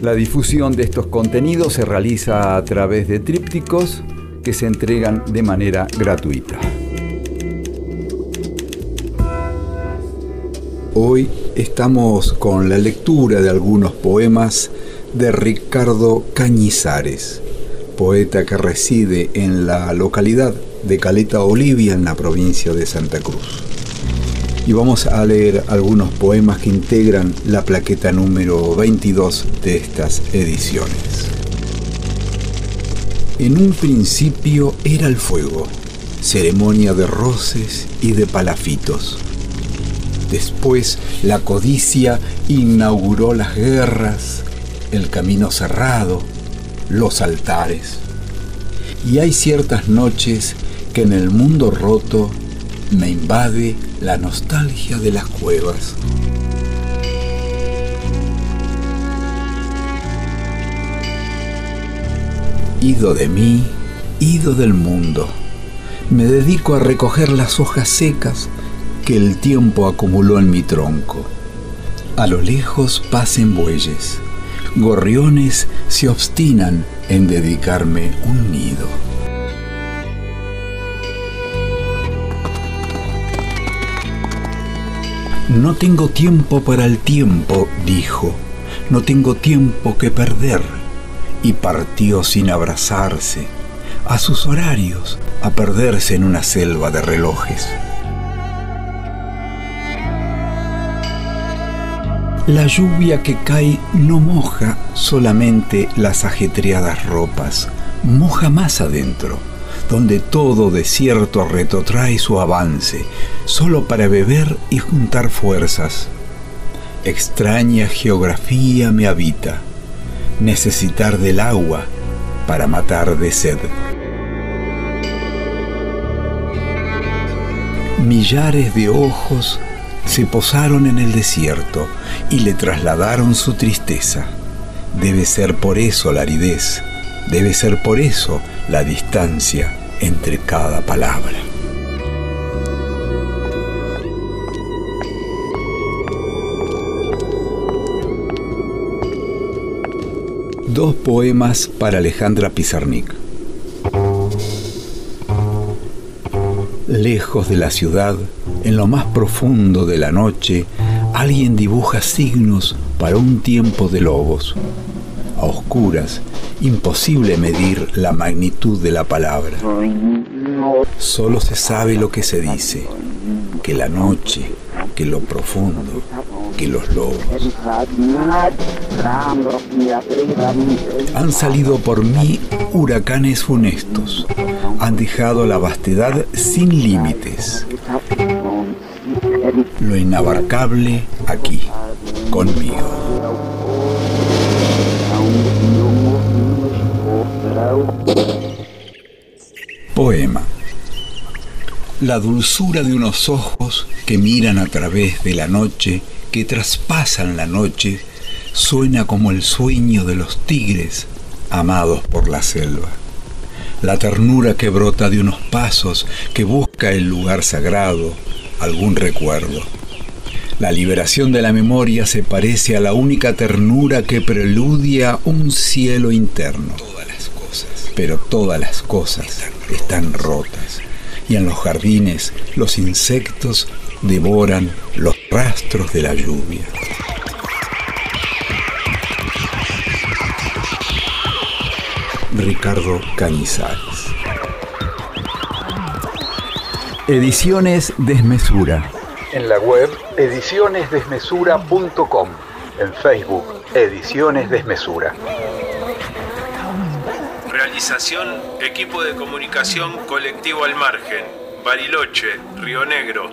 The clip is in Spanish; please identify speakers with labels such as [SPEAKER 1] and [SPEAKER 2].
[SPEAKER 1] La difusión de estos contenidos se realiza a través de trípticos que se entregan de manera gratuita. Hoy estamos con la lectura de algunos poemas de Ricardo Cañizares, poeta que reside en la localidad de Caleta Olivia en la provincia de Santa Cruz. Y vamos a leer algunos poemas que integran la plaqueta número 22 de estas ediciones. En un principio era el fuego, ceremonia de roces y de palafitos Después la codicia inauguró las guerras, el camino cerrado, los altares. Y hay ciertas noches que en el mundo roto me invade la nostalgia de las cuevas. Ido de mí, ido del mundo. Me dedico a recoger las hojas secas que el tiempo acumuló en mi tronco. A lo lejos pasen bueyes. Gorriones se obstinan en dedicarme un nido. No tengo tiempo para el tiempo, dijo. No tengo tiempo que perder. Y partió sin abrazarse, a sus horarios, a perderse en una selva de relojes. La lluvia que cae no moja solamente las ajetreadas ropas, moja más adentro, donde todo desierto retrotrae su avance, solo para beber y juntar fuerzas. Extraña geografía me habita, necesitar del agua para matar de sed. Millares de ojos se posaron en el desierto y le trasladaron su tristeza. Debe ser por eso la aridez, debe ser por eso la distancia entre cada palabra. Dos poemas para Alejandra Pizarnik. Lejos de la ciudad, en lo más profundo de la noche, alguien dibuja signos para un tiempo de lobos. A oscuras, imposible medir la magnitud de la palabra. Solo se sabe lo que se dice, que la noche, que lo profundo, que los lobos. Han salido por mí huracanes funestos, han dejado la vastedad sin límites. Lo inabarcable aquí, conmigo. La dulzura de unos ojos que miran a través de la noche, que traspasan la noche, suena como el sueño de los tigres amados por la selva. La ternura que brota de unos pasos, que busca el lugar sagrado, algún recuerdo. La liberación de la memoria se parece a la única ternura que preludia un cielo interno. Todas las cosas. Pero todas las cosas están rotas y en los jardines los insectos devoran los rastros de la lluvia. Ricardo Cañizares. Ediciones Desmesura. En la web edicionesdesmesura.com. En Facebook Ediciones Desmesura.
[SPEAKER 2] Equipo de comunicación colectivo al margen, Bariloche, Río Negro.